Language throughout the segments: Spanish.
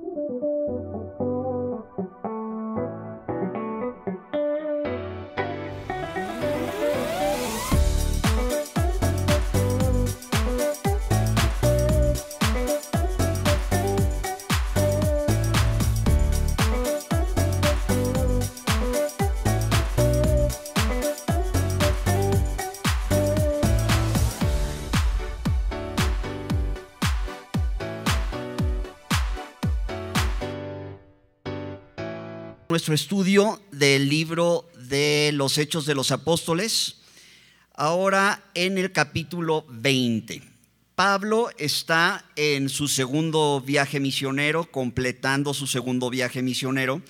Thank you. Estudio del libro de los Hechos de los Apóstoles, ahora en el capítulo 20. Pablo está en su segundo viaje misionero, completando su segundo viaje misionero,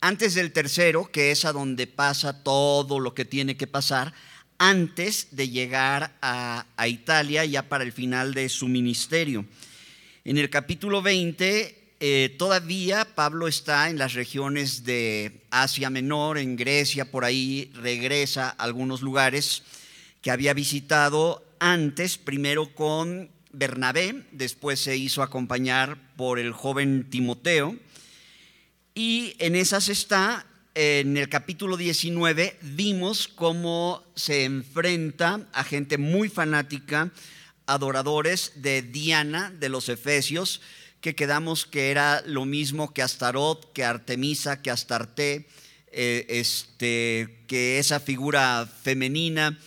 antes del tercero, que es a donde pasa todo lo que tiene que pasar, antes de llegar a, a Italia, ya para el final de su ministerio. En el capítulo 20 eh, todavía Pablo está en las regiones de Asia Menor, en Grecia, por ahí regresa a algunos lugares que había visitado antes, primero con Bernabé, después se hizo acompañar por el joven Timoteo, y en esas está, en el capítulo 19, vimos cómo se enfrenta a gente muy fanática, adoradores de Diana, de los Efesios, que quedamos que era lo mismo que Astarot, que Artemisa, que Astarte, eh, este, que esa figura femenina,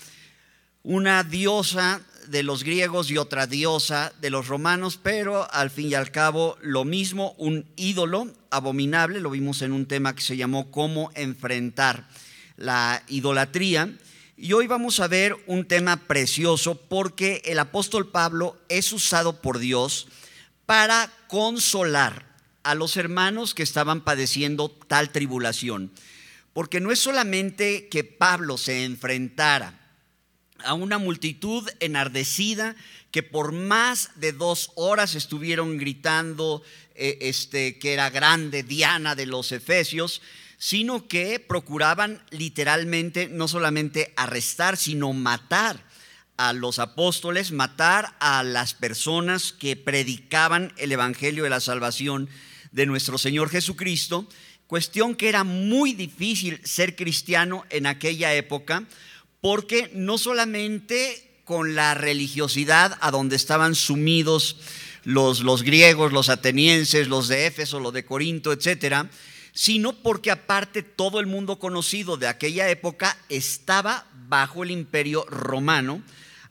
una diosa de los griegos y otra diosa de los romanos, pero al fin y al cabo lo mismo, un ídolo abominable, lo vimos en un tema que se llamó cómo enfrentar la idolatría. Y hoy vamos a ver un tema precioso porque el apóstol Pablo es usado por Dios para consolar a los hermanos que estaban padeciendo tal tribulación. Porque no es solamente que Pablo se enfrentara a una multitud enardecida que por más de dos horas estuvieron gritando eh, este, que era grande Diana de los Efesios, sino que procuraban literalmente no solamente arrestar, sino matar a los apóstoles, matar a las personas que predicaban el Evangelio de la salvación de nuestro Señor Jesucristo, cuestión que era muy difícil ser cristiano en aquella época, porque no solamente con la religiosidad a donde estaban sumidos los, los griegos, los atenienses, los de Éfeso, los de Corinto, etcétera, sino porque aparte todo el mundo conocido de aquella época estaba bajo el imperio romano,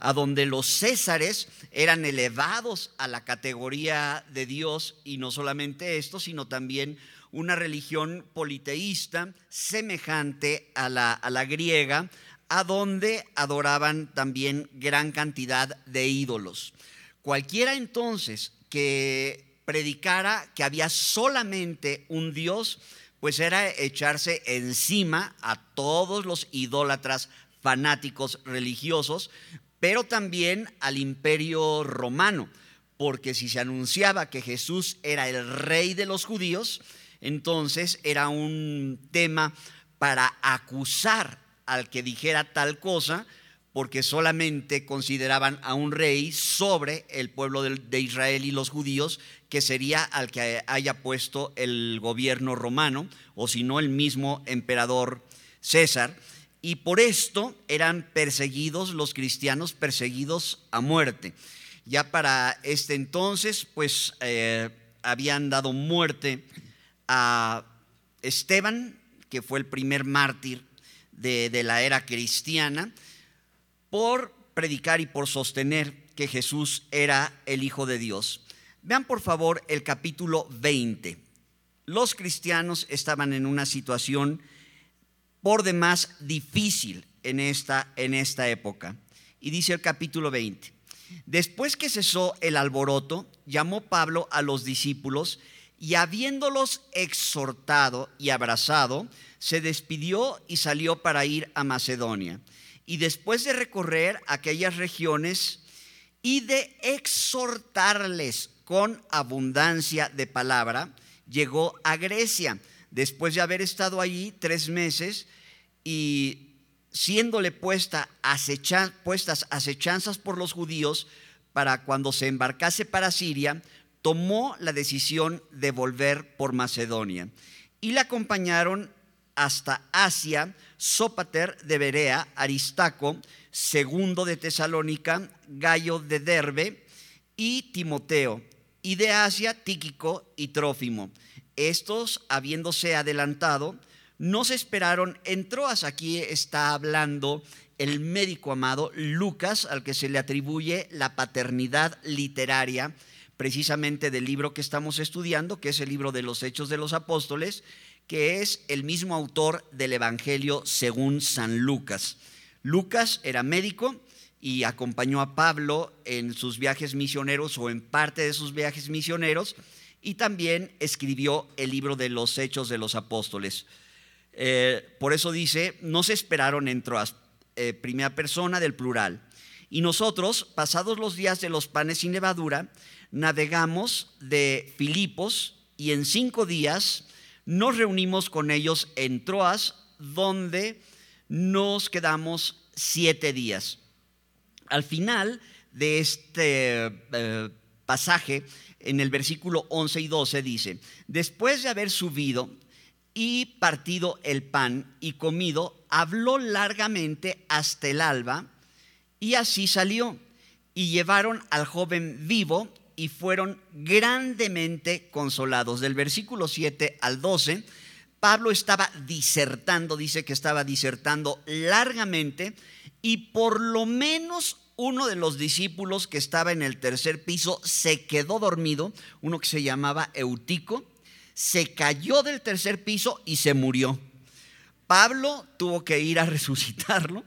a donde los césares eran elevados a la categoría de Dios y no solamente esto, sino también una religión politeísta semejante a la, a la griega, a donde adoraban también gran cantidad de ídolos. Cualquiera entonces que predicara que había solamente un Dios, pues era echarse encima a todos los idólatras fanáticos religiosos, pero también al imperio romano, porque si se anunciaba que Jesús era el rey de los judíos, entonces era un tema para acusar al que dijera tal cosa, porque solamente consideraban a un rey sobre el pueblo de Israel y los judíos, que sería al que haya puesto el gobierno romano, o si no el mismo emperador César y por esto eran perseguidos los cristianos, perseguidos a muerte. Ya para este entonces, pues eh, habían dado muerte a Esteban, que fue el primer mártir de, de la era cristiana, por predicar y por sostener que Jesús era el Hijo de Dios. Vean por favor el capítulo 20. Los cristianos estaban en una situación por demás difícil en esta, en esta época. Y dice el capítulo 20, después que cesó el alboroto, llamó Pablo a los discípulos y habiéndolos exhortado y abrazado, se despidió y salió para ir a Macedonia. Y después de recorrer aquellas regiones y de exhortarles con abundancia de palabra, llegó a Grecia después de haber estado allí tres meses y siéndole puesta puestas acechanzas por los judíos para cuando se embarcase para Siria, tomó la decisión de volver por Macedonia y le acompañaron hasta Asia, Sópater de Berea, Aristaco, segundo de Tesalónica, Gallo de Derbe y Timoteo, y de Asia Tíquico y Trófimo. Estos, habiéndose adelantado, no se esperaron en Troas. Aquí está hablando el médico amado Lucas, al que se le atribuye la paternidad literaria precisamente del libro que estamos estudiando, que es el libro de los Hechos de los Apóstoles, que es el mismo autor del Evangelio según San Lucas. Lucas era médico y acompañó a Pablo en sus viajes misioneros o en parte de sus viajes misioneros y también escribió el libro de los Hechos de los Apóstoles. Eh, por eso dice, no se esperaron en Troas, eh, primera persona del plural. Y nosotros, pasados los días de los panes sin levadura, navegamos de Filipos y en cinco días nos reunimos con ellos en Troas, donde nos quedamos siete días. Al final de este eh, pasaje, en el versículo 11 y 12 dice, después de haber subido y partido el pan y comido, habló largamente hasta el alba y así salió. Y llevaron al joven vivo y fueron grandemente consolados. Del versículo 7 al 12, Pablo estaba disertando, dice que estaba disertando largamente y por lo menos uno de los discípulos que estaba en el tercer piso se quedó dormido, uno que se llamaba Eutico, se cayó del tercer piso y se murió. Pablo tuvo que ir a resucitarlo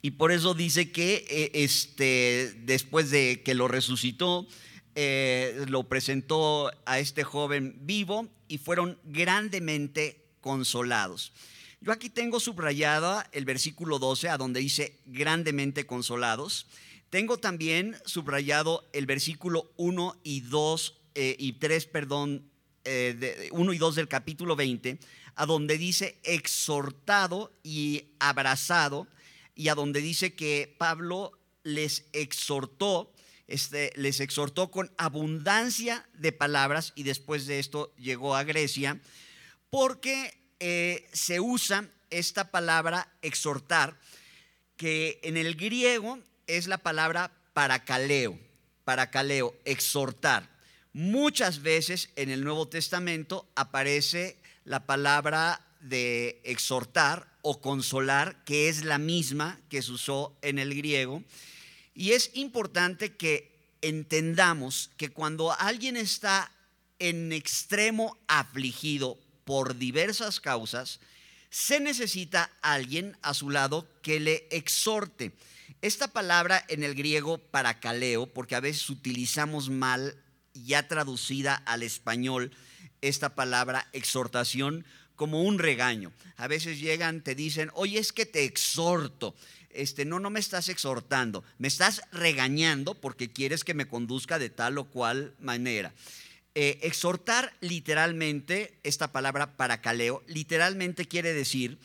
y por eso dice que eh, este, después de que lo resucitó, eh, lo presentó a este joven vivo y fueron grandemente consolados. Yo aquí tengo subrayada el versículo 12, a donde dice grandemente consolados. Tengo también subrayado el versículo 1 y 2 eh, y 3, perdón, eh, 1 y 2 del capítulo 20, a donde dice exhortado y abrazado, y a donde dice que Pablo les exhortó este, les exhortó con abundancia de palabras y después de esto llegó a Grecia, porque eh, se usa esta palabra exhortar, que en el griego es la palabra paracaleo, paracaleo, exhortar. Muchas veces en el Nuevo Testamento aparece la palabra de exhortar o consolar, que es la misma que se usó en el griego. Y es importante que entendamos que cuando alguien está en extremo afligido por diversas causas, se necesita alguien a su lado que le exhorte. Esta palabra en el griego paracaleo, porque a veces utilizamos mal, ya traducida al español, esta palabra exhortación como un regaño. A veces llegan, te dicen, oye, es que te exhorto este, no, no me estás exhortando, me estás regañando porque quieres que me conduzca de tal o cual manera. Eh, exhortar literalmente, esta palabra paracaleo, literalmente quiere decir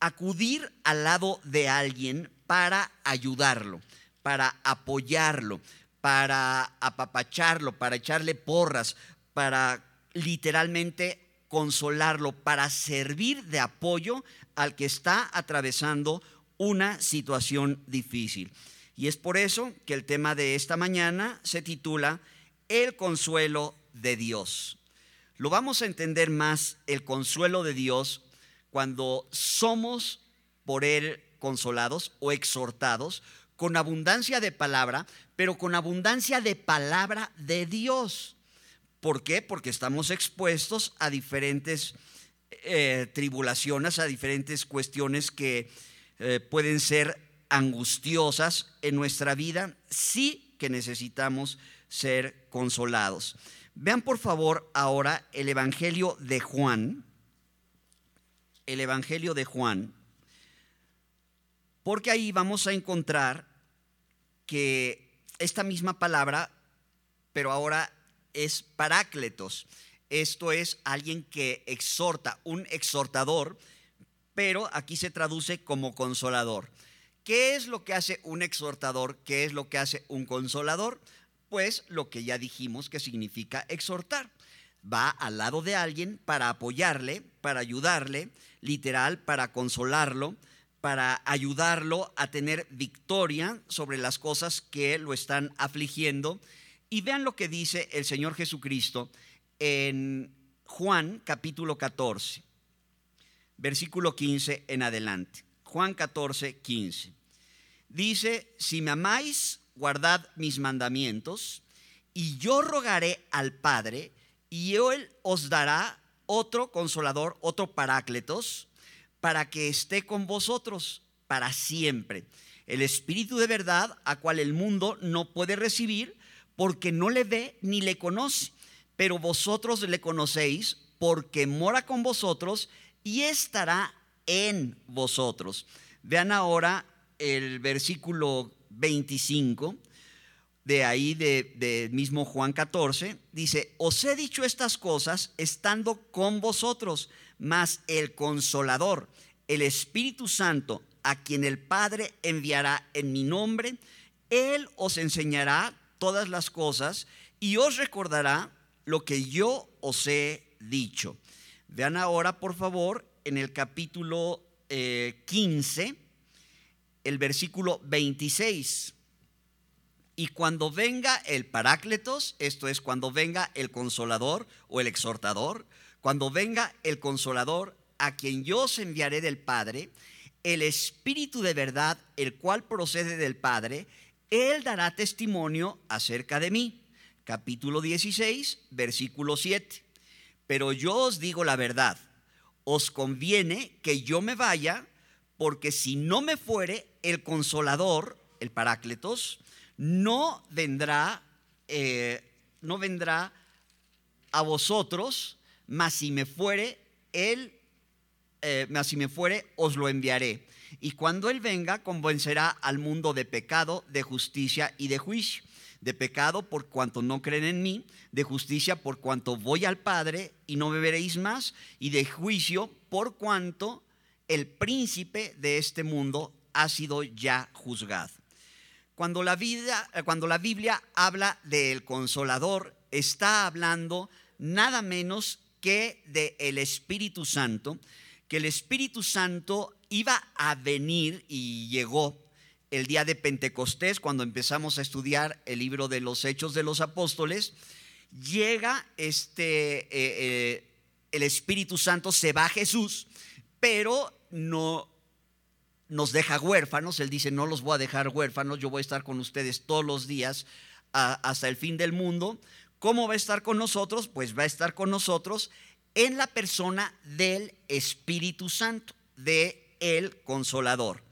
acudir al lado de alguien para ayudarlo, para apoyarlo, para apapacharlo, para echarle porras, para literalmente consolarlo, para servir de apoyo al que está atravesando una situación difícil. Y es por eso que el tema de esta mañana se titula El consuelo de Dios. Lo vamos a entender más el consuelo de Dios cuando somos por Él consolados o exhortados con abundancia de palabra, pero con abundancia de palabra de Dios. ¿Por qué? Porque estamos expuestos a diferentes eh, tribulaciones, a diferentes cuestiones que eh, pueden ser angustiosas en nuestra vida, sí que necesitamos ser consolados. Vean por favor ahora el Evangelio de Juan, el Evangelio de Juan, porque ahí vamos a encontrar que esta misma palabra, pero ahora es parácletos. Esto es alguien que exhorta, un exhortador pero aquí se traduce como consolador. ¿Qué es lo que hace un exhortador? ¿Qué es lo que hace un consolador? Pues lo que ya dijimos que significa exhortar. Va al lado de alguien para apoyarle, para ayudarle, literal, para consolarlo, para ayudarlo a tener victoria sobre las cosas que lo están afligiendo. Y vean lo que dice el Señor Jesucristo en Juan capítulo 14, versículo 15 en adelante. Juan 14, 15. Dice, si me amáis, guardad mis mandamientos, y yo rogaré al Padre, y Él os dará otro consolador, otro parácletos, para que esté con vosotros para siempre. El Espíritu de verdad, a cual el mundo no puede recibir, porque no le ve ni le conoce, pero vosotros le conocéis, porque mora con vosotros y estará en vosotros. Vean ahora el versículo 25 de ahí de, mismo Juan 14, dice, os he dicho estas cosas estando con vosotros, mas el consolador, el Espíritu Santo, a quien el Padre enviará en mi nombre, Él os enseñará todas las cosas y os recordará lo que yo os he dicho. Vean ahora, por favor, en el capítulo 15, eh, el versículo 26. Y cuando venga el Parácletos, esto es cuando venga el consolador o el exhortador, cuando venga el consolador a quien yo os enviaré del Padre, el Espíritu de verdad, el cual procede del Padre, Él dará testimonio acerca de mí. Capítulo 16, versículo 7. Pero yo os digo la verdad, os conviene que yo me vaya, porque si no me fuere, el consolador, el parácletos, no vendrá, eh, no vendrá a vosotros, mas si me fuere, él, eh, mas si me fuere, os lo enviaré. Y cuando él venga, convencerá al mundo de pecado, de justicia y de juicio de pecado por cuanto no creen en mí, de justicia por cuanto voy al Padre y no me veréis más, y de juicio por cuanto el príncipe de este mundo ha sido ya juzgado. Cuando la, vida, cuando la Biblia habla del consolador, está hablando nada menos que del el Espíritu Santo, que el Espíritu Santo iba a venir y llegó el día de Pentecostés, cuando empezamos a estudiar el libro de los Hechos de los Apóstoles, llega este, eh, eh, el Espíritu Santo, se va a Jesús, pero no nos deja huérfanos. Él dice, no los voy a dejar huérfanos, yo voy a estar con ustedes todos los días hasta el fin del mundo. ¿Cómo va a estar con nosotros? Pues va a estar con nosotros en la persona del Espíritu Santo, de el Consolador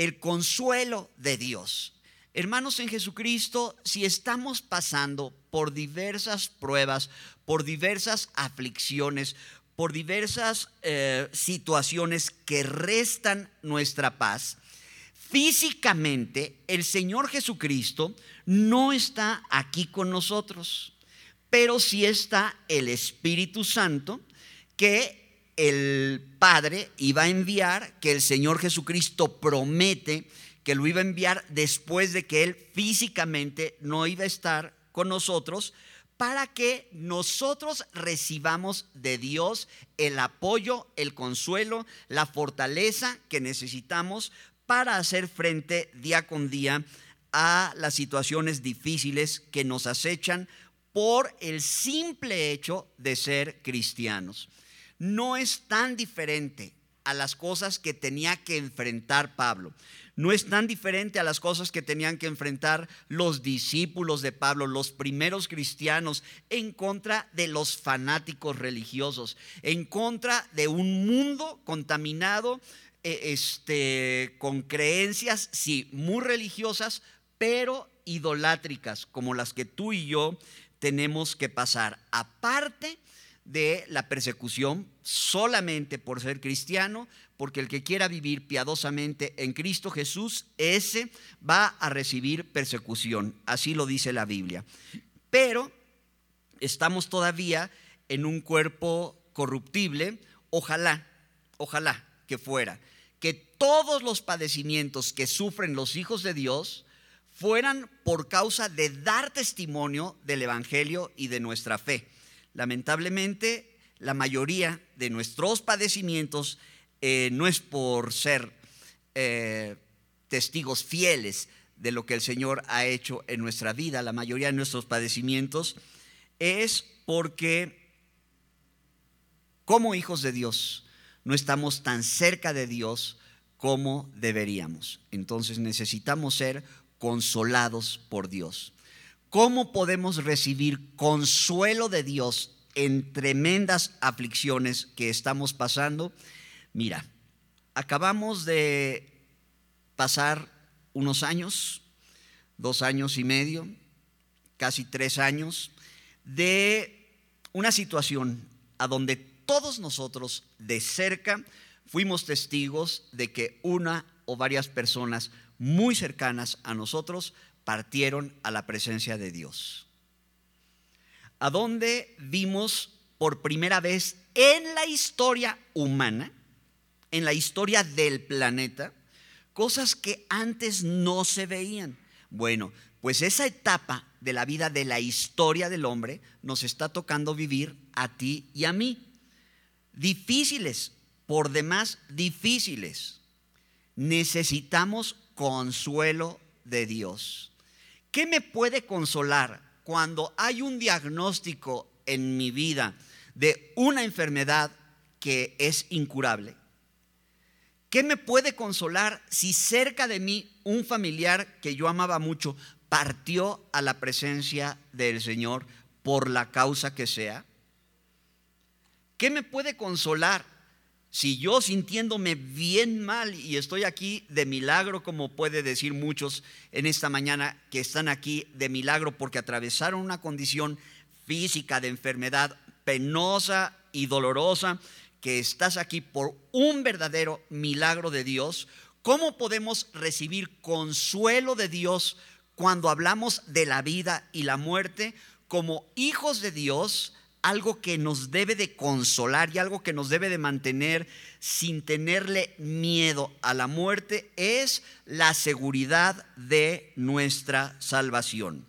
el consuelo de Dios. Hermanos en Jesucristo, si estamos pasando por diversas pruebas, por diversas aflicciones, por diversas eh, situaciones que restan nuestra paz, físicamente el Señor Jesucristo no está aquí con nosotros, pero sí está el Espíritu Santo que el Padre iba a enviar, que el Señor Jesucristo promete que lo iba a enviar después de que Él físicamente no iba a estar con nosotros, para que nosotros recibamos de Dios el apoyo, el consuelo, la fortaleza que necesitamos para hacer frente día con día a las situaciones difíciles que nos acechan por el simple hecho de ser cristianos no es tan diferente a las cosas que tenía que enfrentar Pablo. No es tan diferente a las cosas que tenían que enfrentar los discípulos de Pablo, los primeros cristianos, en contra de los fanáticos religiosos, en contra de un mundo contaminado eh, este, con creencias, sí, muy religiosas, pero idolátricas, como las que tú y yo tenemos que pasar. Aparte de la persecución solamente por ser cristiano, porque el que quiera vivir piadosamente en Cristo Jesús, ese va a recibir persecución. Así lo dice la Biblia. Pero estamos todavía en un cuerpo corruptible. Ojalá, ojalá que fuera, que todos los padecimientos que sufren los hijos de Dios fueran por causa de dar testimonio del Evangelio y de nuestra fe. Lamentablemente, la mayoría de nuestros padecimientos eh, no es por ser eh, testigos fieles de lo que el Señor ha hecho en nuestra vida, la mayoría de nuestros padecimientos es porque como hijos de Dios no estamos tan cerca de Dios como deberíamos. Entonces necesitamos ser consolados por Dios. ¿Cómo podemos recibir consuelo de Dios en tremendas aflicciones que estamos pasando? Mira, acabamos de pasar unos años, dos años y medio, casi tres años, de una situación a donde todos nosotros de cerca fuimos testigos de que una o varias personas muy cercanas a nosotros partieron a la presencia de Dios. A donde vimos por primera vez en la historia humana, en la historia del planeta, cosas que antes no se veían. Bueno, pues esa etapa de la vida de la historia del hombre nos está tocando vivir a ti y a mí. Difíciles, por demás difíciles. Necesitamos consuelo de Dios. ¿Qué me puede consolar cuando hay un diagnóstico en mi vida de una enfermedad que es incurable? ¿Qué me puede consolar si cerca de mí un familiar que yo amaba mucho partió a la presencia del Señor por la causa que sea? ¿Qué me puede consolar si yo sintiéndome bien mal y estoy aquí de milagro, como puede decir muchos en esta mañana que están aquí de milagro porque atravesaron una condición física de enfermedad penosa y dolorosa, que estás aquí por un verdadero milagro de Dios, ¿cómo podemos recibir consuelo de Dios cuando hablamos de la vida y la muerte como hijos de Dios? Algo que nos debe de consolar y algo que nos debe de mantener sin tenerle miedo a la muerte es la seguridad de nuestra salvación.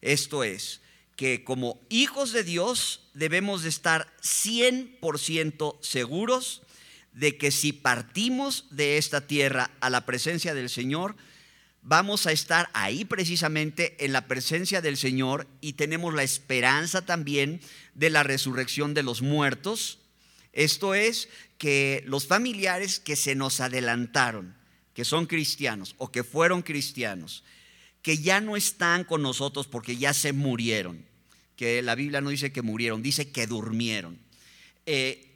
Esto es, que como hijos de Dios debemos de estar 100% seguros de que si partimos de esta tierra a la presencia del Señor, vamos a estar ahí precisamente en la presencia del Señor y tenemos la esperanza también de la resurrección de los muertos. Esto es que los familiares que se nos adelantaron, que son cristianos o que fueron cristianos, que ya no están con nosotros porque ya se murieron, que la Biblia no dice que murieron, dice que durmieron, eh,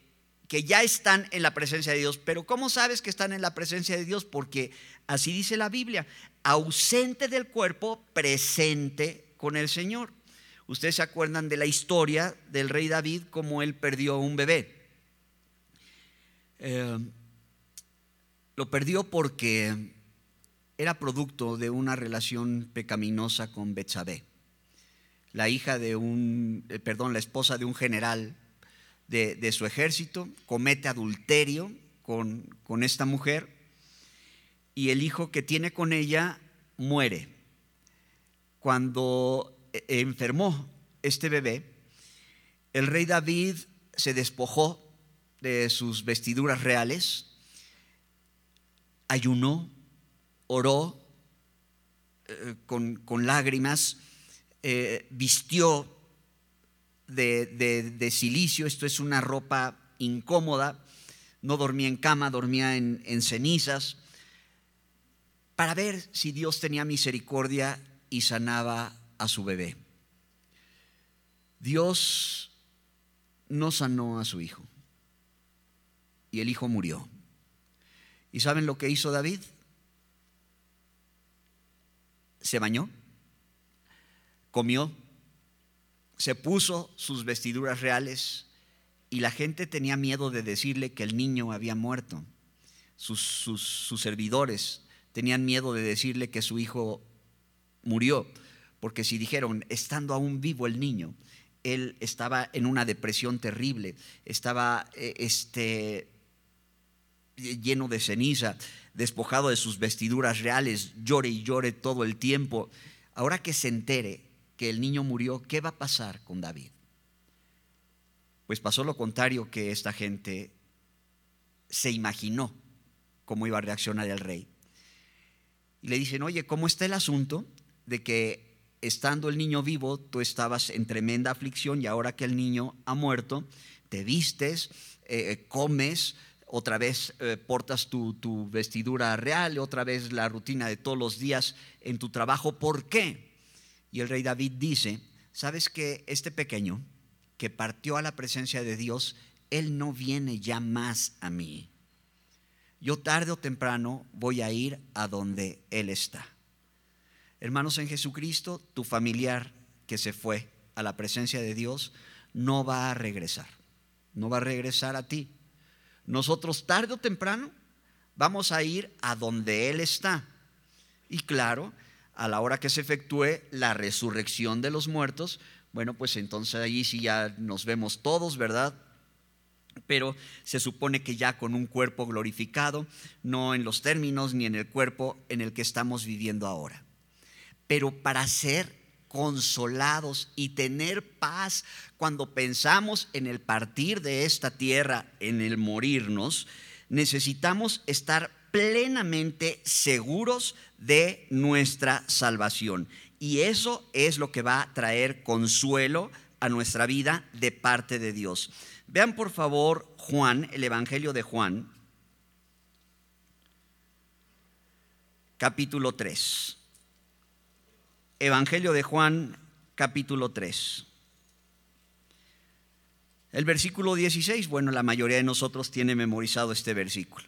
que ya están en la presencia de Dios. Pero ¿cómo sabes que están en la presencia de Dios? Porque así dice la Biblia, ausente del cuerpo, presente con el Señor. Ustedes se acuerdan de la historia del rey David, como él perdió un bebé. Eh, lo perdió porque era producto de una relación pecaminosa con Betsabé, la hija de un, eh, perdón, la esposa de un general de, su ejército, comete adulterio con, con esta mujer y el hijo que tiene con ella muere. Cuando eh, enfermó este bebé, el rey David se despojó de sus vestiduras reales, ayunó, oró eh, con, lágrimas, eh, vistió de, silicio, esto es una ropa incómoda, no dormía en cama, dormía en, en cenizas, para ver si Dios tenía misericordia y sanaba a su bebé. Dios no sanó a su hijo y el hijo murió. ¿Y saben lo que hizo David? se bañó, comió, se puso sus vestiduras reales y la gente tenía miedo de decirle que el niño había muerto. Sus, sus, servidores tenían miedo de decirle que su hijo murió, porque si dijeron, estando aún vivo el niño, él estaba en una depresión terrible, estaba eh, este, lleno de ceniza, despojado de sus vestiduras reales, llore y llore todo el tiempo. Ahora que se entere que el niño murió, ¿qué va a pasar con David? Pues pasó lo contrario que esta gente se imaginó cómo iba a reaccionar el rey. Y le dicen, oye, ¿cómo está el asunto de que estando el niño vivo tú estabas en tremenda aflicción y ahora que el niño ha muerto, te vistes, eh, comes, otra vez eh, portas tu, tu vestidura real, otra vez la rutina de todos los días en tu trabajo. ¿Por qué? Y el rey David dice, ¿sabes que este pequeño que partió a la presencia de Dios, él no viene ya más a mí? Yo tarde o temprano voy a ir a donde Él está. Hermanos en Jesucristo, tu familiar que se fue a la presencia de Dios no va a regresar, no va a regresar a ti. Nosotros tarde o temprano vamos a ir a donde Él está. Y claro, a la hora que se efectúe la resurrección de los muertos, bueno, pues entonces allí sí ya nos vemos todos, ¿verdad? Pero se supone que ya con un cuerpo glorificado, no en los términos ni en el cuerpo en el que estamos viviendo ahora. Pero para ser consolados y tener paz cuando pensamos en el partir de esta tierra, en el morirnos, necesitamos estar plenamente seguros de nuestra salvación. Y eso es lo que va a traer consuelo a nuestra vida de parte de Dios. Vean por favor Juan, el Evangelio de Juan, capítulo 3. Evangelio de Juan, capítulo 3. El versículo 16, bueno, la mayoría de nosotros tiene memorizado este versículo.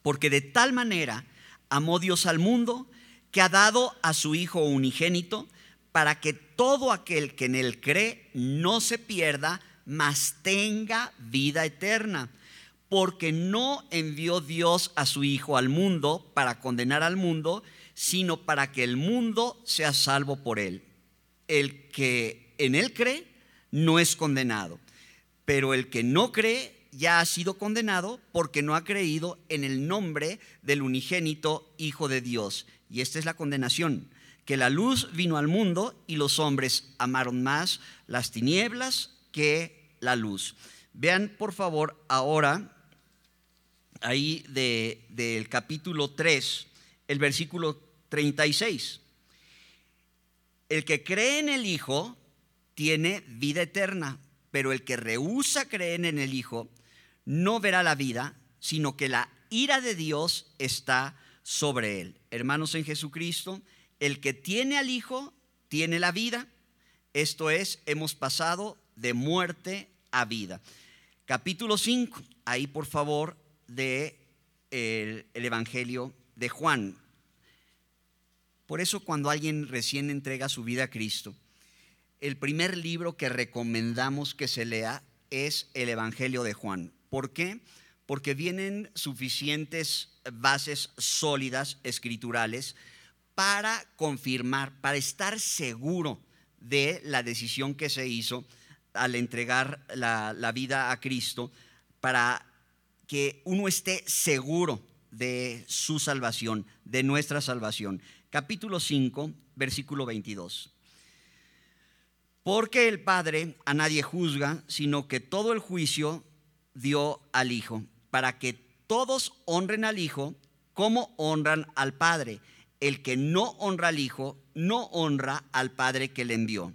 Porque de tal manera amó Dios al mundo que ha dado a su Hijo unigénito para que todo aquel que en él cree no se pierda, mas tenga vida eterna. Porque no envió Dios a su Hijo al mundo para condenar al mundo, sino para que el mundo sea salvo por él. El que en él cree no es condenado, pero el que no cree ya ha sido condenado porque no ha creído en el nombre del unigénito Hijo de Dios. Y esta es la condenación, que la luz vino al mundo y los hombres amaron más las tinieblas que la luz. Vean por favor ahora ahí del capítulo 3, el versículo 36. El que cree en el Hijo tiene vida eterna, pero el que rehúsa creer en el Hijo no verá la vida, sino que la ira de Dios está sobre él. Hermanos en Jesucristo, el que tiene al Hijo tiene la vida. Esto es, hemos pasado de muerte a vida. Capítulo 5, ahí por favor de el, el Evangelio de Juan. Por eso cuando alguien recién entrega su vida a Cristo, el primer libro que recomendamos que se lea es el Evangelio de Juan. ¿Por qué? Porque vienen suficientes bases sólidas escriturales para confirmar, para estar seguro de la decisión que se hizo al entregar la, vida a Cristo, para que uno esté seguro de su salvación, de nuestra salvación capítulo 5, versículo 22. Porque el Padre a nadie juzga, sino que todo el juicio dio al Hijo, para que todos honren al Hijo como honran al Padre. El que no honra al Hijo, no honra al Padre que le envió.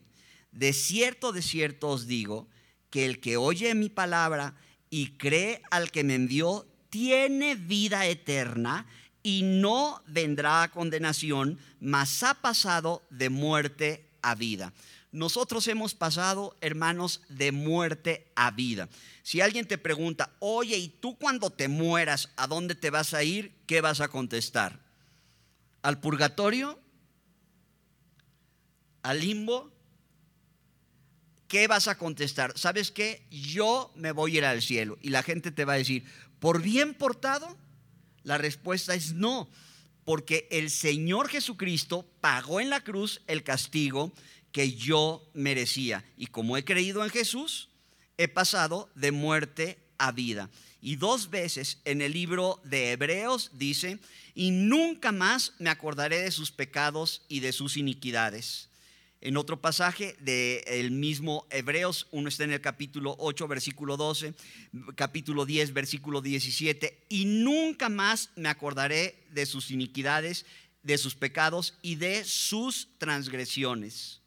De cierto, de cierto os digo, que el que oye mi palabra y cree al que me envió, tiene vida eterna y no vendrá a condenación, mas ha pasado de muerte a vida. Nosotros hemos pasado, hermanos, de muerte a vida. Si alguien te pregunta, oye, ¿y tú cuando te mueras, a dónde te vas a ir? ¿Qué vas a contestar? ¿Al purgatorio? ¿Al limbo? ¿Qué vas a contestar? ¿Sabes qué? Yo me voy a ir al cielo. Y la gente te va a decir, ¿por bien portado? La respuesta es no, porque el Señor Jesucristo pagó en la cruz el castigo que yo merecía. Y como he creído en Jesús, he pasado de muerte a vida. Y dos veces en el libro de Hebreos dice, y nunca más me acordaré de sus pecados y de sus iniquidades. En otro pasaje del mismo Hebreos, uno está en el capítulo 8, versículo 12, capítulo 10, versículo 17, y nunca más me acordaré de sus iniquidades, de sus pecados y de sus transgresiones.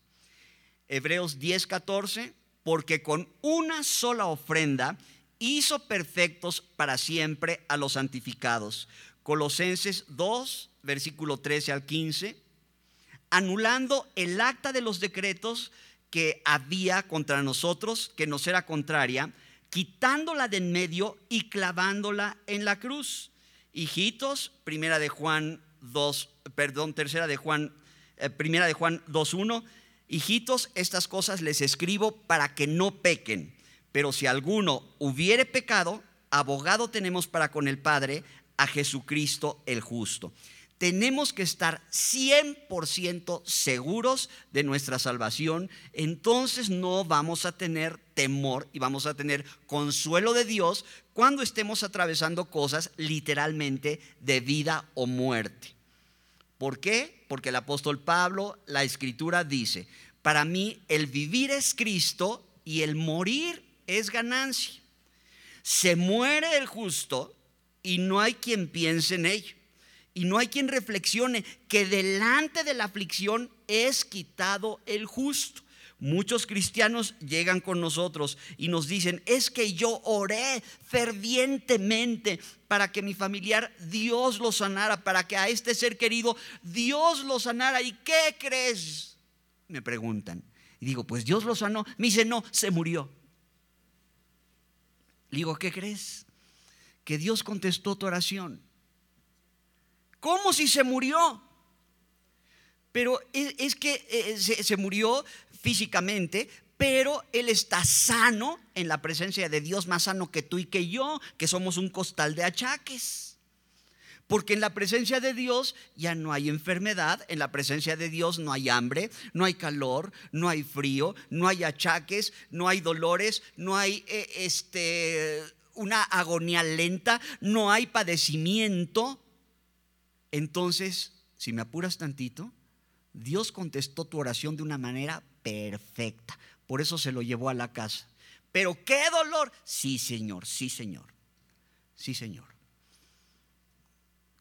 Hebreos 10, 14, porque con una sola ofrenda hizo perfectos para siempre a los santificados. Colosenses 2, versículo 13 al 15, anulando el acta de los decretos que había contra nosotros, que nos era contraria, quitándola de en medio y clavándola en la cruz. Hijitos, primera de Juan 2, perdón, tercera de Juan, eh, primera de Juan 2.1, hijitos, estas cosas les escribo para que no pequen. Pero si alguno hubiere pecado, abogado tenemos para con el Padre, a Jesucristo el justo. Tenemos que estar 100% seguros de nuestra salvación, entonces no vamos a tener temor y vamos a tener consuelo de Dios cuando estemos atravesando cosas literalmente de vida o muerte. ¿Por qué? Porque el apóstol Pablo, la escritura dice, para mí el vivir es Cristo y el morir es ganancia. Se muere el justo y no hay quien piense en ello. Y no hay quien reflexione que delante de la aflicción es quitado el justo. Muchos cristianos llegan con nosotros y nos dicen, es que yo oré fervientemente para que mi familiar Dios lo sanara, para que a este ser querido Dios lo sanara. ¿Y qué crees? Me preguntan. Y digo, pues Dios lo sanó. Me dice, no, se murió. digo, ¿qué crees? que Dios contestó tu oración. ¿Cómo si se murió? Pero es, que eh, se, murió físicamente, pero Él está sano en la presencia de Dios, más sano que tú y que yo, que somos un costal de achaques. Porque en la presencia de Dios ya no hay enfermedad, en la presencia de Dios no hay hambre, no hay calor, no hay frío, no hay achaques, no hay dolores, no hay eh, este una agonía lenta, no hay padecimiento. Entonces, si me apuras tantito, Dios contestó tu oración de una manera perfecta. Por eso se lo llevó a la casa. Pero qué dolor. Sí, Señor, sí, Señor. Sí, Señor.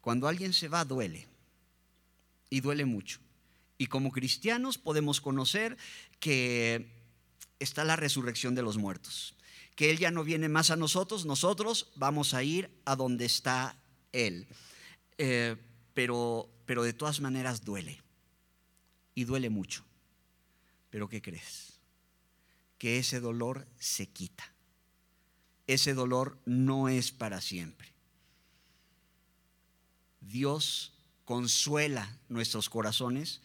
Cuando alguien se va, duele. Y duele mucho. Y como cristianos podemos conocer que está la resurrección de los muertos que Él ya no viene más a nosotros, nosotros vamos a ir a donde está Él. Eh, pero, pero de todas maneras duele. Y duele mucho. Pero ¿qué crees? Que ese dolor se quita. Ese dolor no es para siempre. Dios consuela nuestros corazones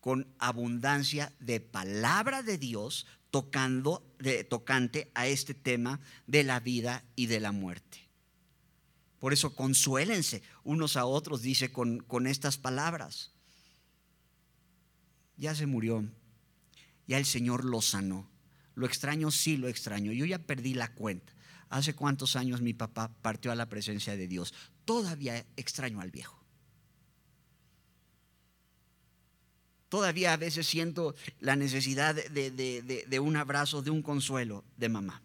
con abundancia de palabra de Dios tocando, de, tocante a este tema de la vida y de la muerte. Por eso consuélense unos a otros, dice con, con estas palabras. Ya se murió, ya el Señor lo sanó. Lo extraño, sí lo extraño. Yo ya perdí la cuenta. Hace cuántos años mi papá partió a la presencia de Dios. Todavía extraño al viejo. Todavía a veces siento la necesidad de, un abrazo, de un consuelo de mamá.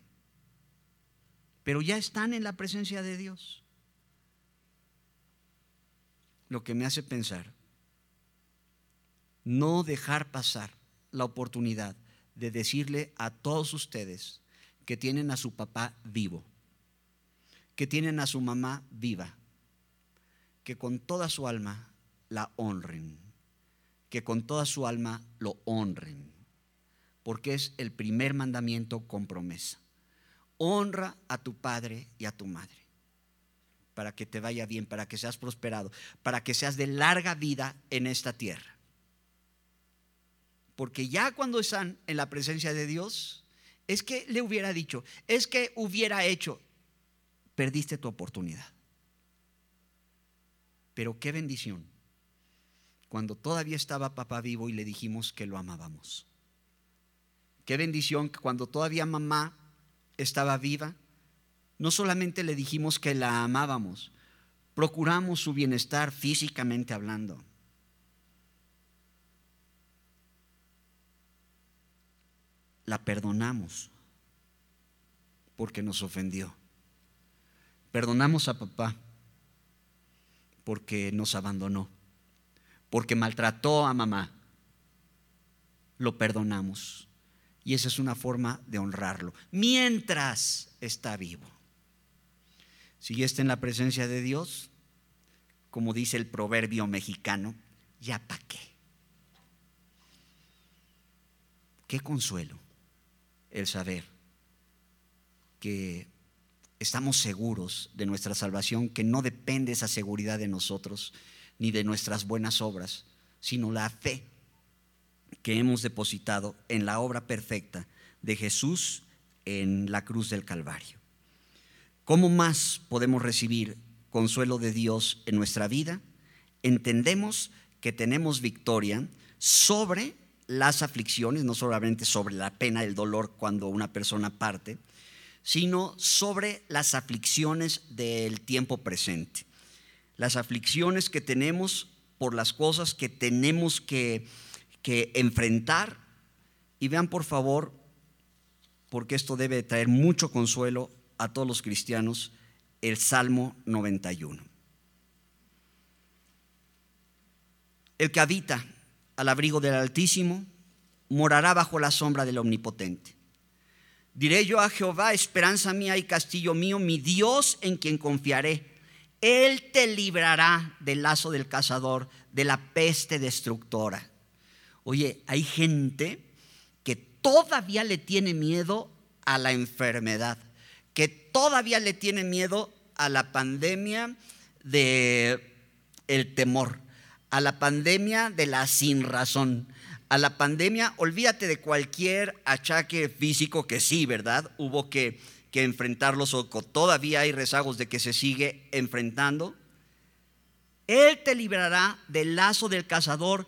Pero ya están en la presencia de Dios. Lo que me hace pensar, no dejar pasar la oportunidad de decirle a todos ustedes que tienen a su papá vivo, que tienen a su mamá viva, que con toda su alma la honren que con toda su alma lo honren, porque es el primer mandamiento con promesa. Honra a tu padre y a tu madre, para que te vaya bien, para que seas prosperado, para que seas de larga vida en esta tierra. Porque ya cuando están en la presencia de Dios, es que le hubiera dicho, es que hubiera hecho, perdiste tu oportunidad. Pero qué bendición cuando todavía estaba papá vivo y le dijimos que lo amábamos. Qué bendición que cuando todavía mamá estaba viva, no solamente le dijimos que la amábamos, procuramos su bienestar físicamente hablando. La perdonamos porque nos ofendió. Perdonamos a papá porque nos abandonó, porque maltrató a mamá. Lo perdonamos. Y esa es una forma de honrarlo, mientras está vivo. Si ya está en la presencia de Dios, como dice el proverbio mexicano, ya pa' qué. Qué consuelo el saber que estamos seguros de nuestra salvación, que no depende esa seguridad de nosotros ni de nuestras buenas obras, sino la fe que hemos depositado en la obra perfecta de Jesús en la cruz del Calvario. ¿Cómo más podemos recibir consuelo de Dios en nuestra vida? Entendemos que tenemos victoria sobre las aflicciones, no solamente sobre la pena, el dolor cuando una persona parte, sino sobre las aflicciones del tiempo presente. Las aflicciones que tenemos por las cosas que tenemos que, que enfrentar. Y vean por favor, porque esto debe traer mucho consuelo a todos los cristianos el Salmo 91. El que habita al abrigo del Altísimo morará bajo la sombra del Omnipotente. Diré yo a Jehová, esperanza mía y castillo mío, mi Dios en quien confiaré. Él te librará del lazo del cazador, de la peste destructora. Oye, hay gente que todavía le tiene miedo a la enfermedad que todavía le tiene miedo a la pandemia de el temor, a la pandemia de la sin razón, a la pandemia, olvídate de cualquier achaque físico que sí, ¿verdad? Hubo que, que enfrentarlos o todavía hay rezagos de que se sigue enfrentando. Él te librará del lazo del cazador,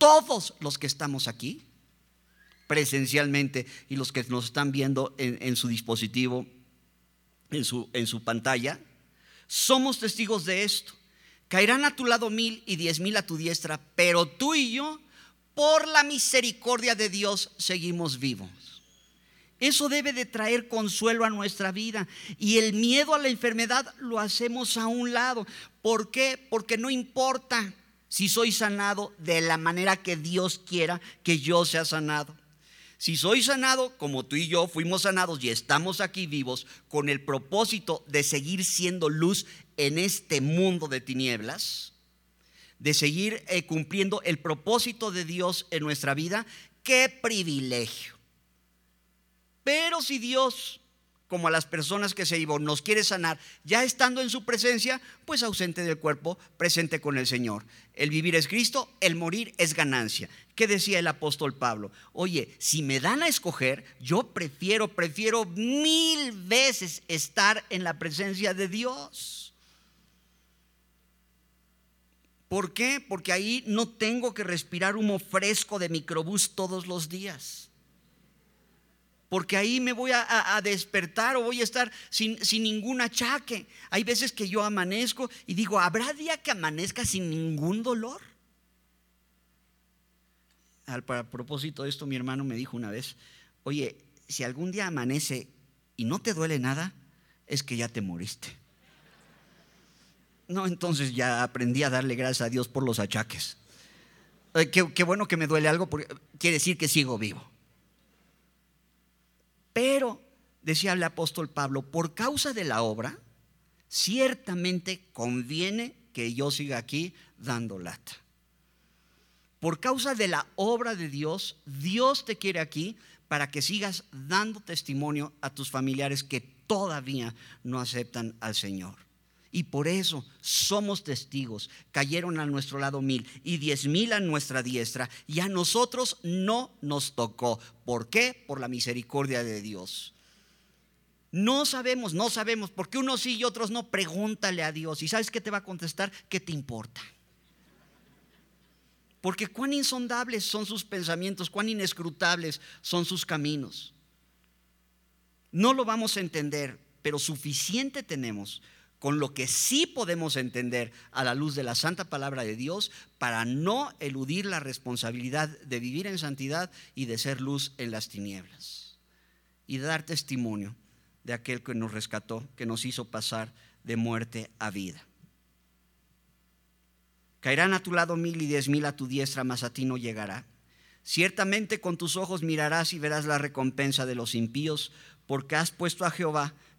Todos los que estamos aquí, presencialmente, y los que nos están viendo en, su dispositivo en su, en su pantalla, somos testigos de esto. Caerán a tu lado mil y diez mil a tu diestra, pero tú y yo, por la misericordia de Dios, seguimos vivos. Eso debe de traer consuelo a nuestra vida. Y el miedo a la enfermedad lo hacemos a un lado. ¿Por qué? Porque no importa si soy sanado de la manera que Dios quiera que yo sea sanado. Si soy sanado, como tú y yo fuimos sanados y estamos aquí vivos con el propósito de seguir siendo luz en este mundo de tinieblas, de seguir eh, cumpliendo el propósito de Dios en nuestra vida, qué privilegio. Pero si Dios como a las personas que se iban, nos quiere sanar, ya estando en su presencia, pues ausente del cuerpo, presente con el Señor. El vivir es Cristo, el morir es ganancia. ¿Qué decía el apóstol Pablo? Oye, si me dan a escoger, yo prefiero, prefiero mil veces estar en la presencia de Dios. ¿Por qué? Porque ahí no tengo que respirar humo fresco de microbús todos los días porque ahí me voy a, despertar o voy a estar sin, sin, ningún achaque. Hay veces que yo amanezco y digo, ¿habrá día que amanezca sin ningún dolor? Al para propósito de esto, mi hermano me dijo una vez, oye, si algún día amanece y no te duele nada, es que ya te moriste. No, entonces ya aprendí a darle gracias a Dios por los achaques. Eh, qué, qué bueno que me duele algo, porque quiere decir que sigo vivo. Pero, decía el apóstol Pablo, por causa de la obra, ciertamente conviene que yo siga aquí dando lata. Por causa de la obra de Dios, Dios te quiere aquí para que sigas dando testimonio a tus familiares que todavía no aceptan al Señor. Y por eso somos testigos. Cayeron a nuestro lado mil y diez mil a nuestra diestra. Y a nosotros no nos tocó. ¿Por qué? Por la misericordia de Dios. No sabemos, no sabemos. Porque unos sí y otros no. Pregúntale a Dios. ¿Y sabes qué te va a contestar? ¿Qué te importa? Porque cuán insondables son sus pensamientos, cuán inescrutables son sus caminos. No lo vamos a entender, pero suficiente tenemos con lo que sí podemos entender a la luz de la santa palabra de Dios para no eludir la responsabilidad de vivir en santidad y de ser luz en las tinieblas. Y dar testimonio de aquel que nos rescató, que nos hizo pasar de muerte a vida. Caerán a tu lado mil y diez mil a tu diestra, mas a ti no llegará. Ciertamente con tus ojos mirarás y verás la recompensa de los impíos, porque has puesto a Jehová,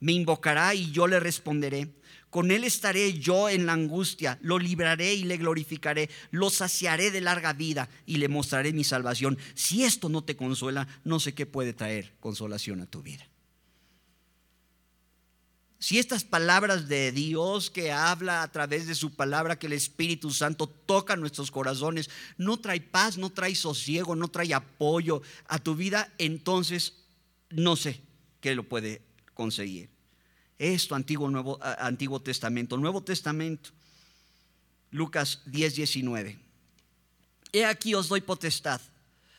Me invocará y yo le responderé. Con él estaré yo en la angustia, lo libraré y le glorificaré, lo saciaré de larga vida y le mostraré mi salvación. Si esto no te consuela, no sé qué puede traer consolación a tu vida. Si estas palabras de Dios que habla a través de su palabra, que el Espíritu Santo toca nuestros corazones, no trae paz, no trae sosiego, no trae apoyo a tu vida, entonces no sé qué lo puede conseguir. Esto, Antiguo, Nuevo, Antiguo Testamento, Nuevo Testamento, Lucas 10, 19. He aquí os doy potestad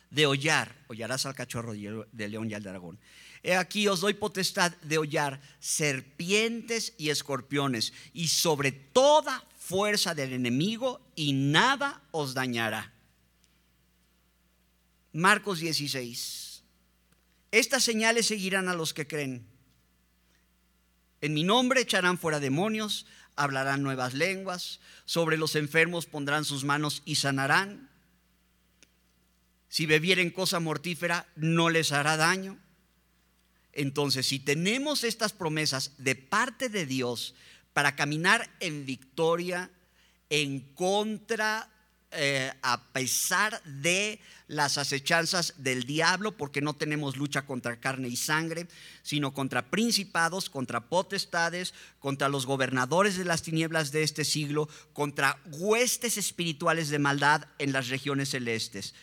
de hollar, hollarás al cachorro de león y al dragón He aquí os doy potestad de hollar serpientes y escorpiones y sobre toda fuerza del enemigo y nada os dañará. Marcos 16. Estas señales seguirán a los que creen. En mi nombre echarán fuera demonios, hablarán nuevas lenguas, sobre los enfermos pondrán sus manos y sanarán. Si bebieren cosa mortífera, no les hará daño entonces, si tenemos estas promesas de parte de Dios para caminar en victoria, en contra, eh, a pesar de las acechanzas del diablo, porque no tenemos lucha contra carne y sangre, sino contra principados, contra potestades, contra los gobernadores de las tinieblas de este siglo, contra huestes espirituales de maldad en las regiones celestes.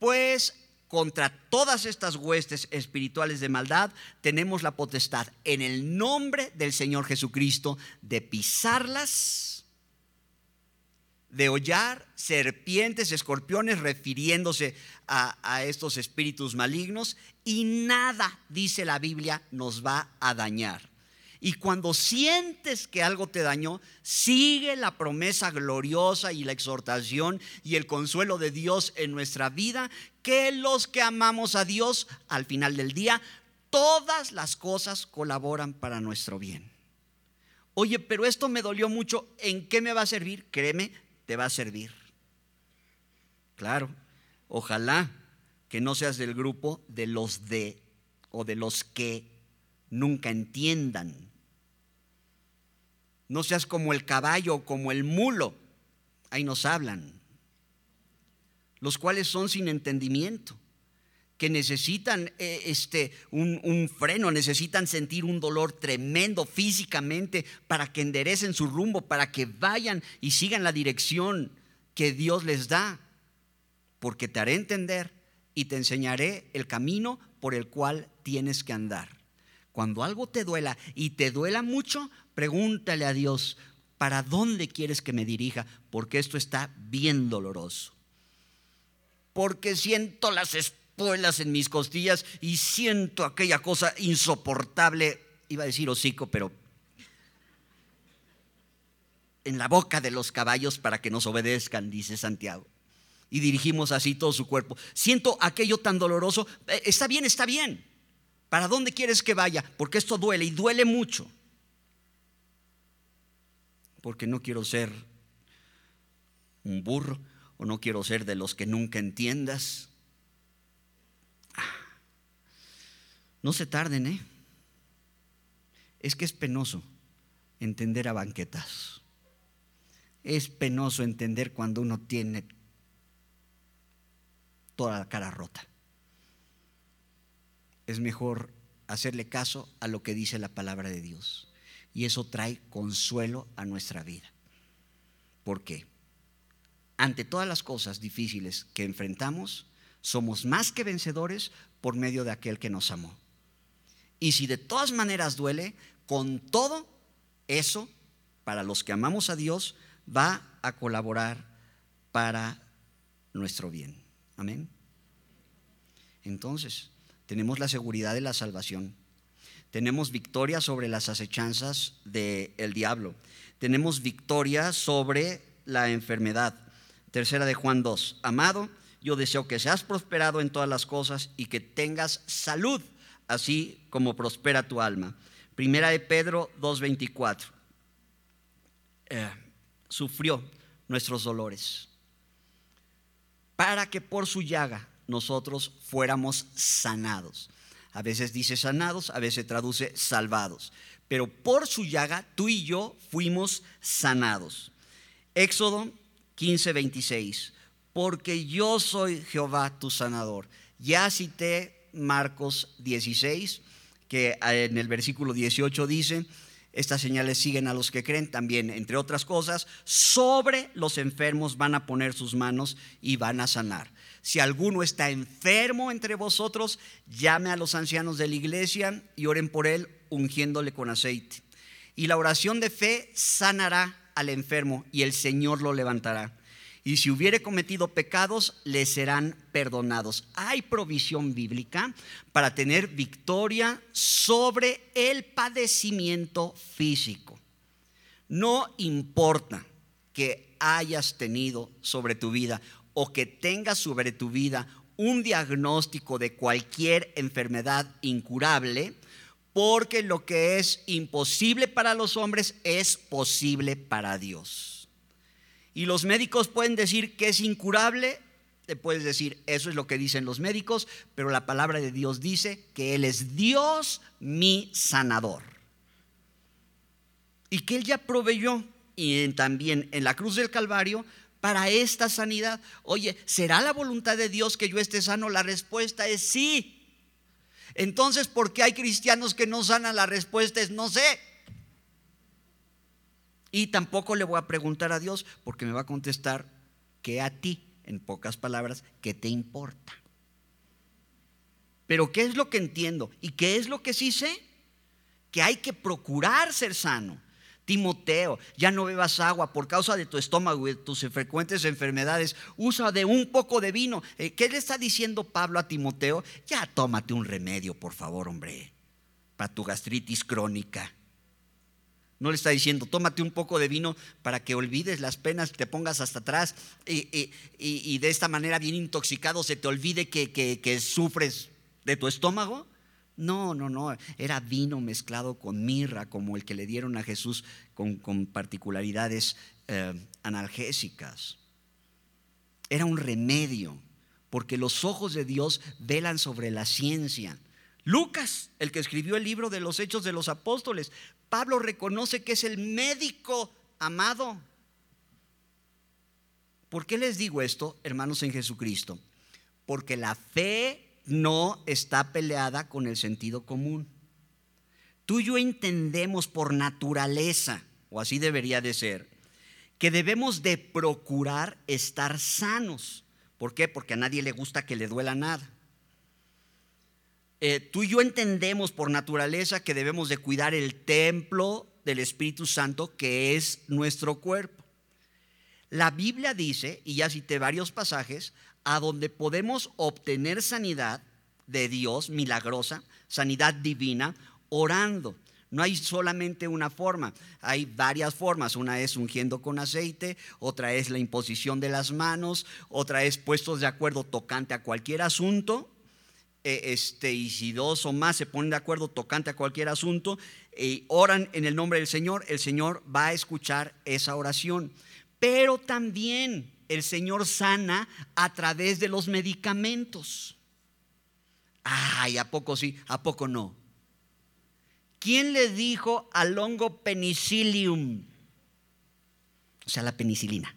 Pues contra todas estas huestes espirituales de maldad, tenemos la potestad en el nombre del Señor Jesucristo de pisarlas, de hollar serpientes, escorpiones, refiriéndose a, a, estos espíritus malignos, y nada, dice la Biblia, nos va a dañar. Y cuando sientes que algo te dañó, sigue la promesa gloriosa y la exhortación y el consuelo de Dios en nuestra vida, que los que amamos a Dios al final del día, todas las cosas colaboran para nuestro bien. Oye, pero esto me dolió mucho, ¿en qué me va a servir? Créeme, te va a servir. Claro, ojalá que no seas del grupo de los de o de los que nunca entiendan no seas como el caballo o como el mulo. Ahí nos hablan. Los cuales son sin entendimiento, que necesitan eh, este, un, un freno, necesitan sentir un dolor tremendo físicamente para que enderecen su rumbo, para que vayan y sigan la dirección que Dios les da. Porque te haré entender y te enseñaré el camino por el cual tienes que andar. Cuando algo te duela y te duela mucho, Pregúntale a Dios, ¿para dónde quieres que me dirija? Porque esto está bien doloroso. Porque siento las espuelas en mis costillas y siento aquella cosa insoportable, iba a decir hocico, pero en la boca de los caballos para que nos obedezcan, dice Santiago. Y dirigimos así todo su cuerpo. Siento aquello tan doloroso. Eh, está bien, está bien. ¿Para dónde quieres que vaya? Porque esto duele y duele mucho. porque no quiero ser un burro o no quiero ser de los que nunca entiendas. No se tarden, ¿eh? Es que es penoso entender a banquetas. Es penoso entender cuando uno tiene toda la cara rota. Es mejor hacerle caso a lo que dice la palabra de Dios. Y eso trae consuelo a nuestra vida. ¿Por qué? Ante todas las cosas difíciles que enfrentamos, somos más que vencedores por medio de aquel que nos amó. Y si de todas maneras duele, con todo eso, para los que amamos a Dios, va a colaborar para nuestro bien. Amén. Entonces, tenemos la seguridad de la salvación. Tenemos victoria sobre las acechanzas del diablo. Tenemos victoria sobre la enfermedad. Tercera de Juan 2. Amado, yo deseo que seas prosperado en todas las cosas y que tengas salud, así como prospera tu alma. Primera de Pedro 2.24. Eh, sufrió nuestros dolores para que por su llaga nosotros fuéramos sanados. A veces dice sanados, a veces traduce salvados. Pero por su llaga tú y yo fuimos sanados. Éxodo 15, 26. Porque yo soy Jehová tu sanador. Ya cité Marcos 16, que en el versículo 18 dice, estas señales siguen a los que creen también, entre otras cosas, sobre los enfermos van a poner sus manos y van a sanar. Si alguno está enfermo entre vosotros, llame a los ancianos de la iglesia y oren por él ungiéndole con aceite. Y la oración de fe sanará al enfermo y el Señor lo levantará. Y si hubiere cometido pecados, le serán perdonados. Hay provisión bíblica para tener victoria sobre el padecimiento físico. No importa que hayas tenido sobre tu vida o que tengas sobre tu vida un diagnóstico de cualquier enfermedad incurable, porque lo que es imposible para los hombres es posible para Dios. Y los médicos pueden decir que es incurable, te puedes decir, eso es lo que dicen los médicos, pero la palabra de Dios dice que Él es Dios mi sanador. Y que Él ya proveyó, y también en la cruz del Calvario, para esta sanidad. Oye, ¿será la voluntad de Dios que yo esté sano? La respuesta es sí. Entonces, ¿por qué hay cristianos que no sanan? La respuesta es no sé. Y tampoco le voy a preguntar a Dios porque me va a contestar que a ti, en pocas palabras, que te importa. Pero ¿qué es lo que entiendo? ¿Y qué es lo que sí sé? Que hay que procurar ser sano. Timoteo, ya no bebas agua por causa de tu estómago y de tus frecuentes enfermedades. Usa de un poco de vino. Eh, ¿Qué le está diciendo Pablo a Timoteo? Ya tómate un remedio, por favor, hombre, para tu gastritis crónica. No le está diciendo, tómate un poco de vino para que olvides las penas, te pongas hasta atrás y, de esta manera bien intoxicado se te olvide que, que sufres de tu estómago. No, no, no, era vino mezclado con mirra, como el que le dieron a Jesús con, particularidades eh, analgésicas. Era un remedio, porque los ojos de Dios velan sobre la ciencia. Lucas, el que escribió el libro de los Hechos de los Apóstoles, Pablo reconoce que es el médico amado. ¿Por qué les digo esto, hermanos en Jesucristo? Porque la fe no está peleada con el sentido común. Tú y yo entendemos por naturaleza, o así debería de ser, que debemos de procurar estar sanos. ¿Por qué? Porque a nadie le gusta que le duela nada. Eh, tú y yo entendemos por naturaleza que debemos de cuidar el templo del Espíritu Santo, que es nuestro cuerpo. La Biblia dice, y ya cité varios pasajes, a donde podemos obtener sanidad de Dios milagrosa, sanidad divina, orando. No hay solamente una forma, hay varias formas. Una es ungiendo con aceite, otra es la imposición de las manos, otra es puestos de acuerdo tocante a cualquier asunto este, y si dos o más se ponen de acuerdo tocante a cualquier asunto y oran en el nombre del Señor, el Señor va a escuchar esa oración. Pero también el Señor sana a través de los medicamentos. Ay, ¿a poco sí? ¿A poco no? ¿Quién le dijo al hongo penicillium? O sea, la penicilina.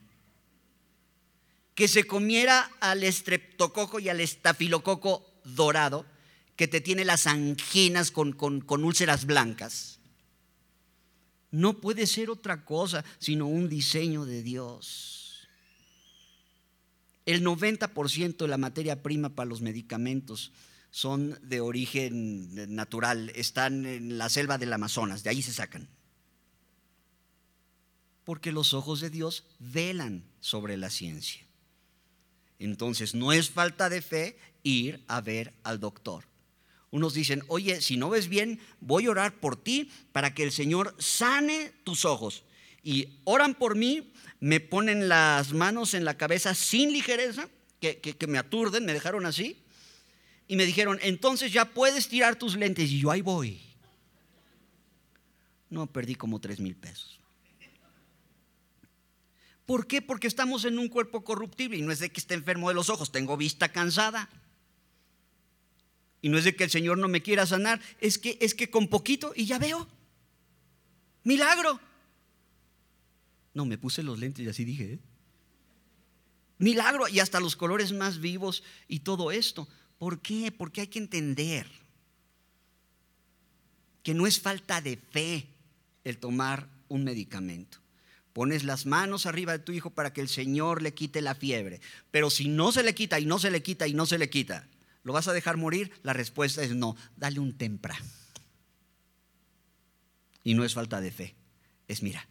Que se comiera al estreptococo y al estafilococo dorado, que te tiene las anginas con, con úlceras blancas. No puede ser otra cosa sino un diseño de Dios. El 90% de la materia prima para los medicamentos son de origen natural, están en la selva del Amazonas, de ahí se sacan. Porque los ojos de Dios velan sobre la ciencia. Entonces, no es falta de fe ir a ver al doctor. Unos dicen, oye, si no ves bien, voy a orar por ti para que el Señor sane tus ojos. Y oran por mí me ponen las manos en la cabeza sin ligereza, que, me aturden, me dejaron así, y me dijeron, entonces ya puedes tirar tus lentes, y yo ahí voy. No, perdí como tres mil pesos. ¿Por qué? Porque estamos en un cuerpo corruptible y no es de que esté enfermo de los ojos, tengo vista cansada. Y no es de que el Señor no me quiera sanar, es que es que con poquito y ya veo. Milagro. No, me puse los lentes y así dije. ¿eh? Milagro y hasta los colores más vivos y todo esto. ¿Por qué? Porque hay que entender que no es falta de fe el tomar un medicamento. Pones las manos arriba de tu hijo para que el Señor le quite la fiebre. Pero si no se le quita y no se le quita y no se le quita, ¿lo vas a dejar morir? La respuesta es no. Dale un tempra. Y no es falta de fe. Es mira,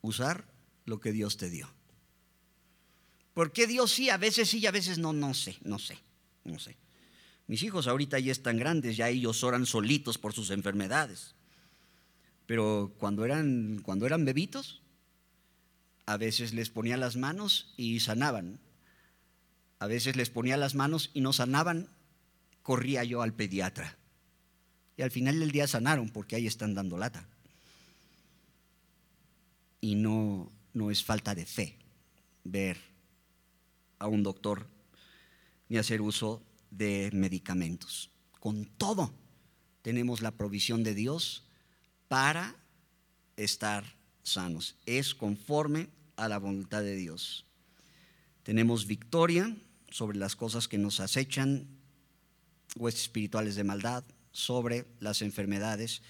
usar lo que Dios te dio. ¿Por qué Dios sí, a veces sí y a veces no? No sé, no sé, no sé. Mis hijos ahorita ya están grandes, ya ellos oran solitos por sus enfermedades. Pero cuando eran, cuando eran bebitos, a veces les ponía las manos y sanaban. A veces les ponía las manos y no sanaban, corría yo al pediatra. Y al final del día sanaron porque ahí están dando lata y no, no es falta de fe ver a un doctor ni hacer uso de medicamentos. Con todo, tenemos la provisión de Dios para estar sanos. Es conforme a la voluntad de Dios. Tenemos victoria sobre las cosas que nos acechan, huestes espirituales de maldad, sobre las enfermedades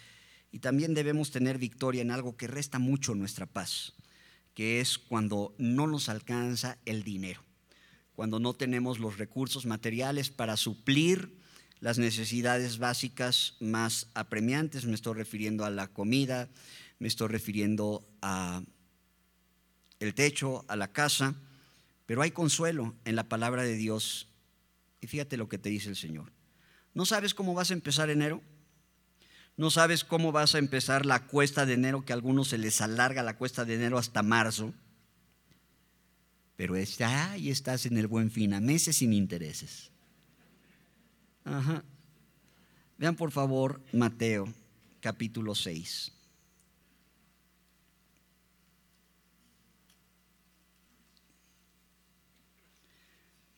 y también debemos tener victoria en algo que resta mucho nuestra paz, que es cuando no nos alcanza el dinero, cuando no tenemos los recursos materiales para suplir las necesidades básicas más apremiantes. Me estoy refiriendo a la comida, me estoy refiriendo a el techo, a la casa, pero hay consuelo en la palabra de Dios. Y fíjate lo que te dice el Señor. ¿No sabes cómo vas a empezar enero? No sabes cómo vas a empezar la cuesta de enero, que a algunos se les alarga la cuesta de enero hasta marzo. Pero está y estás en el buen fin, a meses sin intereses. Ajá. Vean por favor Mateo capítulo 6.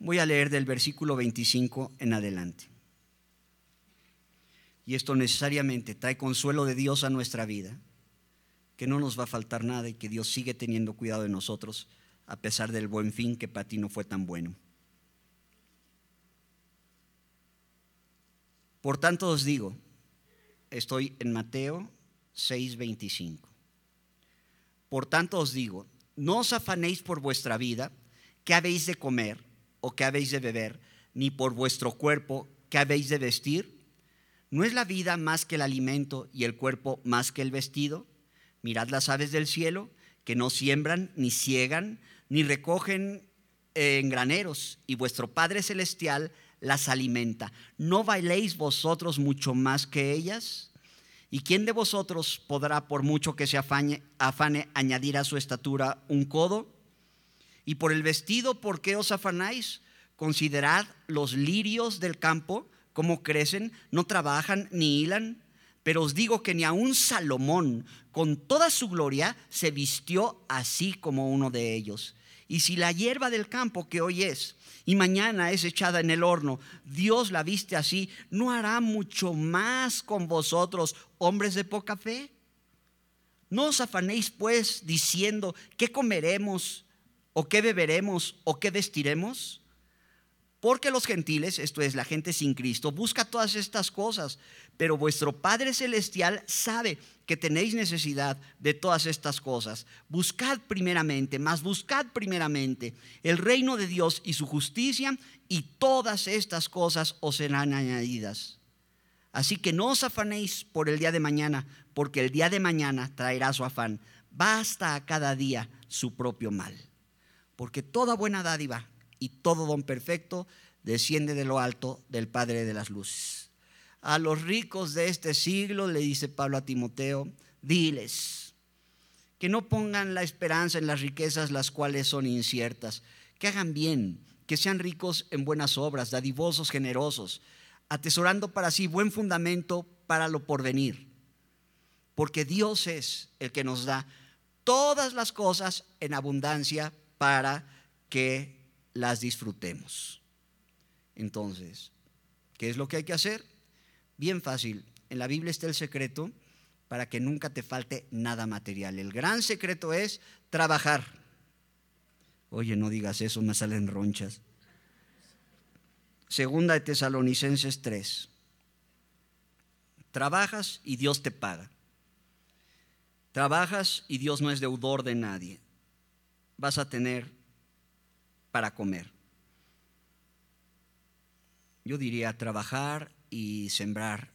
Voy a leer del versículo 25 en adelante. Y esto necesariamente trae consuelo de Dios a nuestra vida, que no nos va a faltar nada y que Dios sigue teniendo cuidado de nosotros a pesar del buen fin que para ti no fue tan bueno. Por tanto os digo, estoy en Mateo 6:25. Por tanto os digo, no os afanéis por vuestra vida, qué habéis de comer o qué habéis de beber, ni por vuestro cuerpo, qué habéis de vestir. ¿No es la vida más que el alimento y el cuerpo más que el vestido? Mirad las aves del cielo, que no siembran, ni ciegan, ni recogen en graneros, y vuestro Padre Celestial las alimenta. ¿No bailéis vosotros mucho más que ellas? ¿Y quién de vosotros podrá, por mucho que se afane, añadir a su estatura un codo? Y por el vestido, ¿por qué os afanáis? Considerad los lirios del campo, cómo crecen, no trabajan ni hilan. Pero os digo que ni aun Salomón, con toda su gloria, se vistió así como uno de ellos. Y si la hierba del campo que hoy es y mañana es echada en el horno, Dios la viste así, ¿no hará mucho más con vosotros, hombres de poca fe? No os afanéis pues diciendo, ¿qué comeremos? ¿O qué beberemos? ¿O qué vestiremos? Porque los gentiles, esto es la gente sin Cristo, busca todas estas cosas, pero vuestro Padre Celestial sabe que tenéis necesidad de todas estas cosas. Buscad primeramente, más buscad primeramente el reino de Dios y su justicia, y todas estas cosas os serán añadidas. Así que no os afanéis por el día de mañana, porque el día de mañana traerá su afán. Basta a cada día su propio mal. Porque toda buena dádiva y todo don perfecto desciende de lo alto del Padre de las Luces. A los ricos de este siglo, le dice Pablo a Timoteo, diles que no pongan la esperanza en las riquezas las cuales son inciertas, que hagan bien, que sean ricos en buenas obras, dadivosos, generosos, atesorando para sí buen fundamento para lo porvenir. Porque Dios es el que nos da todas las cosas en abundancia para que las disfrutemos. Entonces, ¿qué es lo que hay que hacer? Bien fácil. En la Biblia está el secreto para que nunca te falte nada material. El gran secreto es trabajar. Oye, no digas eso, me salen ronchas. Segunda de Tesalonicenses 3. Trabajas y Dios te paga. Trabajas y Dios no es deudor de nadie. Vas a tener para comer. Yo diría trabajar y sembrar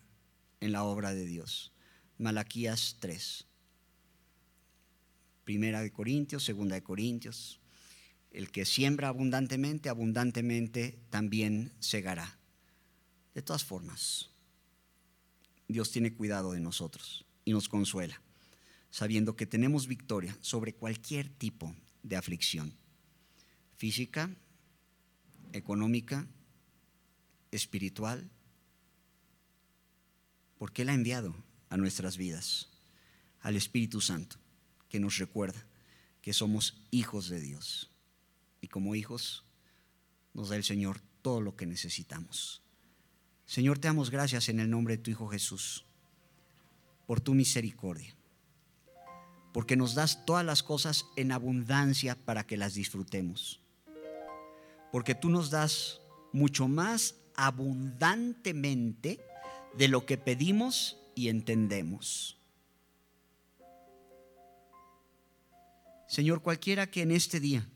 en la obra de Dios. Malaquías 3. Primera de Corintios, segunda de Corintios. El que siembra abundantemente, abundantemente también segará. De todas formas, Dios tiene cuidado de nosotros y nos consuela, sabiendo que tenemos victoria sobre cualquier tipo de aflicción física, económica, espiritual, porque Él ha enviado a nuestras vidas al Espíritu Santo, que nos recuerda que somos hijos de Dios. Y como hijos nos da el Señor todo lo que necesitamos. Señor, te damos gracias en el nombre de tu Hijo Jesús, por tu misericordia, porque nos das todas las cosas en abundancia para que las disfrutemos porque tú nos das mucho más abundantemente de lo que pedimos y entendemos. Señor, cualquiera que en este día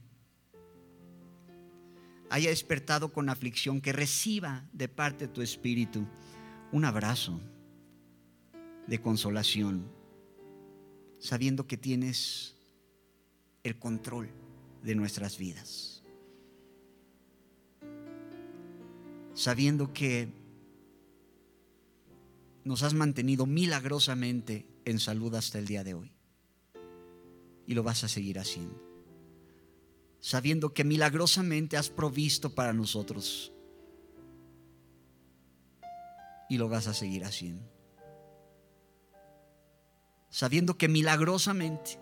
haya despertado con aflicción, que reciba de parte de tu Espíritu un abrazo de consolación, sabiendo que tienes el control de nuestras vidas. sabiendo que nos has mantenido milagrosamente en salud hasta el día de hoy. Y lo vas a seguir haciendo. Sabiendo que milagrosamente has provisto para nosotros. Y lo vas a seguir haciendo. Sabiendo que milagrosamente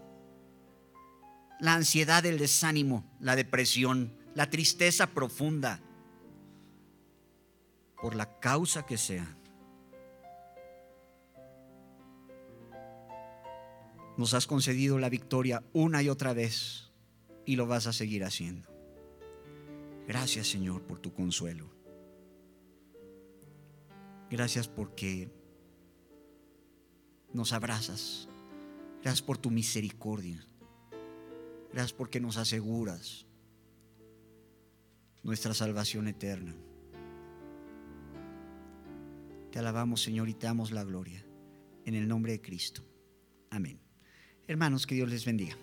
la ansiedad, el desánimo, la depresión, la tristeza profunda, por la causa que sea. Nos has concedido la victoria una y otra vez y lo vas a seguir haciendo. Gracias Señor por tu consuelo. Gracias porque nos abrazas. Gracias por tu misericordia. Gracias porque nos aseguras nuestra salvación eterna. Te alabamos, Señor, y te damos la gloria. En el nombre de Cristo. Amén. Hermanos, que Dios les bendiga.